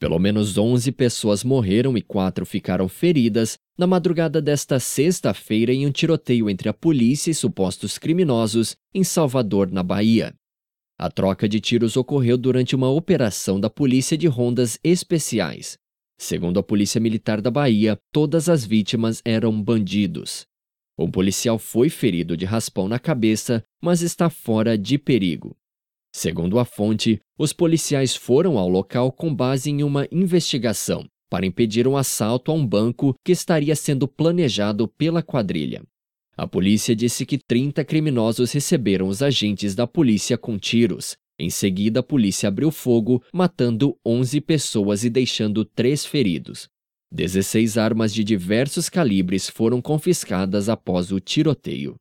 Pelo menos 11 pessoas morreram e quatro ficaram feridas na madrugada desta sexta-feira em um tiroteio entre a polícia e supostos criminosos em Salvador, na Bahia. A troca de tiros ocorreu durante uma operação da Polícia de Rondas Especiais. Segundo a Polícia Militar da Bahia, todas as vítimas eram bandidos. Um policial foi ferido de raspão na cabeça, mas está fora de perigo. Segundo a fonte, os policiais foram ao local com base em uma investigação para impedir um assalto a um banco que estaria sendo planejado pela quadrilha. A polícia disse que 30 criminosos receberam os agentes da polícia com tiros. Em seguida, a polícia abriu fogo, matando 11 pessoas e deixando três feridos. 16 armas de diversos calibres foram confiscadas após o tiroteio.